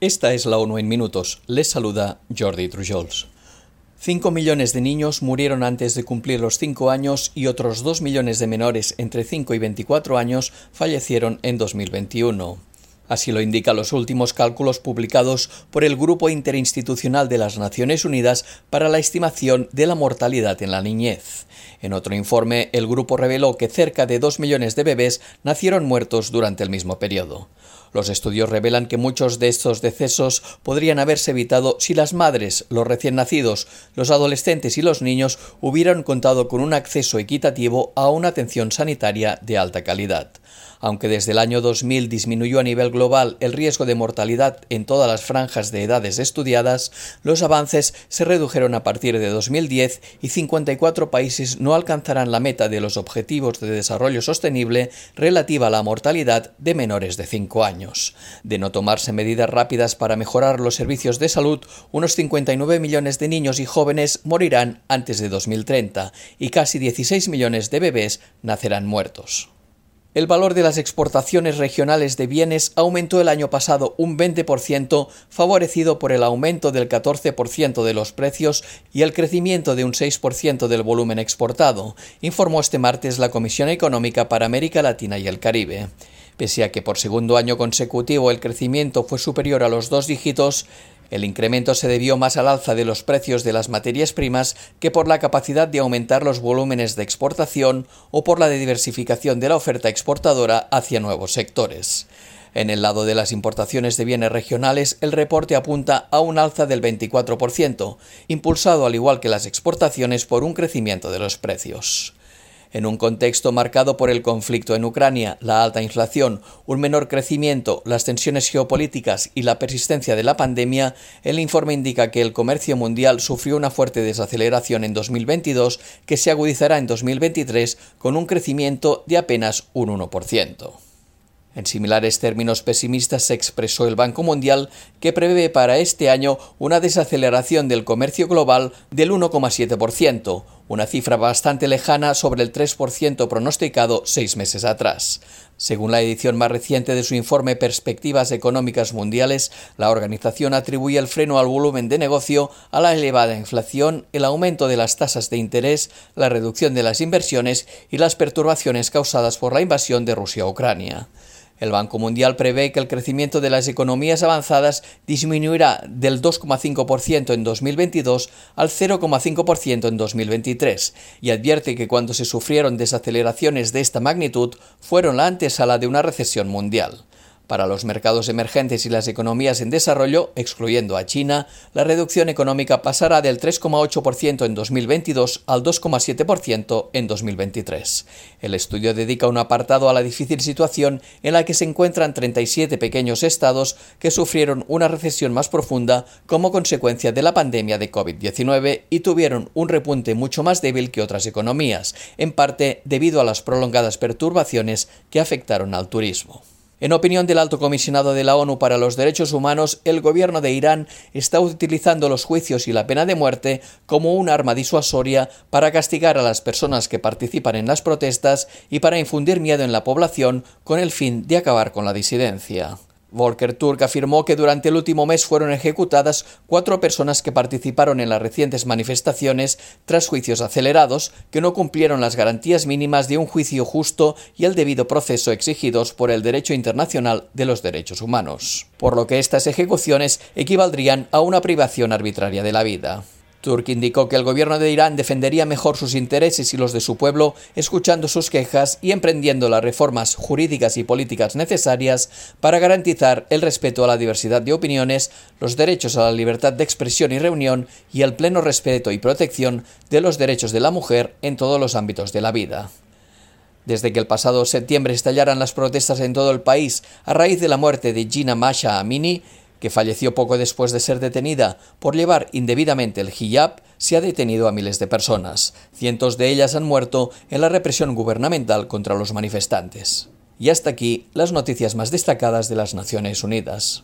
Esta es la ONU en minutos. Les saluda Jordi Trujols. Cinco millones de niños murieron antes de cumplir los cinco años y otros dos millones de menores entre 5 y 24 años fallecieron en 2021. Así lo indican los últimos cálculos publicados por el Grupo Interinstitucional de las Naciones Unidas para la estimación de la mortalidad en la niñez. En otro informe, el grupo reveló que cerca de dos millones de bebés nacieron muertos durante el mismo periodo. Los estudios revelan que muchos de estos decesos podrían haberse evitado si las madres, los recién nacidos, los adolescentes y los niños hubieran contado con un acceso equitativo a una atención sanitaria de alta calidad. Aunque desde el año 2000 disminuyó a nivel global el riesgo de mortalidad en todas las franjas de edades estudiadas, los avances se redujeron a partir de 2010 y 54 países no alcanzarán la meta de los Objetivos de Desarrollo Sostenible relativa a la mortalidad de menores de 5 años. De no tomarse medidas rápidas para mejorar los servicios de salud, unos 59 millones de niños y jóvenes morirán antes de 2030 y casi 16 millones de bebés nacerán muertos. El valor de las exportaciones regionales de bienes aumentó el año pasado un 20%, favorecido por el aumento del 14% de los precios y el crecimiento de un 6% del volumen exportado, informó este martes la Comisión Económica para América Latina y el Caribe. Pese a que por segundo año consecutivo el crecimiento fue superior a los dos dígitos, el incremento se debió más al alza de los precios de las materias primas que por la capacidad de aumentar los volúmenes de exportación o por la diversificación de la oferta exportadora hacia nuevos sectores. En el lado de las importaciones de bienes regionales, el reporte apunta a un alza del 24%, impulsado al igual que las exportaciones por un crecimiento de los precios. En un contexto marcado por el conflicto en Ucrania, la alta inflación, un menor crecimiento, las tensiones geopolíticas y la persistencia de la pandemia, el informe indica que el comercio mundial sufrió una fuerte desaceleración en 2022 que se agudizará en 2023 con un crecimiento de apenas un 1%. En similares términos pesimistas se expresó el Banco Mundial que prevé para este año una desaceleración del comercio global del 1,7%, una cifra bastante lejana sobre el 3% pronosticado seis meses atrás. Según la edición más reciente de su informe Perspectivas Económicas Mundiales, la organización atribuye el freno al volumen de negocio a la elevada inflación, el aumento de las tasas de interés, la reducción de las inversiones y las perturbaciones causadas por la invasión de Rusia a Ucrania. El Banco Mundial prevé que el crecimiento de las economías avanzadas disminuirá del 2,5% en 2022 al 0,5% en 2023 y advierte que cuando se sufrieron desaceleraciones de esta magnitud fueron la antesala de una recesión mundial. Para los mercados emergentes y las economías en desarrollo, excluyendo a China, la reducción económica pasará del 3,8% en 2022 al 2,7% en 2023. El estudio dedica un apartado a la difícil situación en la que se encuentran 37 pequeños estados que sufrieron una recesión más profunda como consecuencia de la pandemia de COVID-19 y tuvieron un repunte mucho más débil que otras economías, en parte debido a las prolongadas perturbaciones que afectaron al turismo. En opinión del alto comisionado de la ONU para los Derechos Humanos, el gobierno de Irán está utilizando los juicios y la pena de muerte como un arma disuasoria para castigar a las personas que participan en las protestas y para infundir miedo en la población con el fin de acabar con la disidencia. Volker Turk afirmó que durante el último mes fueron ejecutadas cuatro personas que participaron en las recientes manifestaciones tras juicios acelerados que no cumplieron las garantías mínimas de un juicio justo y el debido proceso exigidos por el derecho internacional de los derechos humanos, por lo que estas ejecuciones equivaldrían a una privación arbitraria de la vida. Turk indicó que el gobierno de Irán defendería mejor sus intereses y los de su pueblo, escuchando sus quejas y emprendiendo las reformas jurídicas y políticas necesarias para garantizar el respeto a la diversidad de opiniones, los derechos a la libertad de expresión y reunión y el pleno respeto y protección de los derechos de la mujer en todos los ámbitos de la vida. Desde que el pasado septiembre estallaran las protestas en todo el país a raíz de la muerte de Gina Masha Amini, que falleció poco después de ser detenida por llevar indebidamente el hijab, se ha detenido a miles de personas. Cientos de ellas han muerto en la represión gubernamental contra los manifestantes. Y hasta aquí las noticias más destacadas de las Naciones Unidas.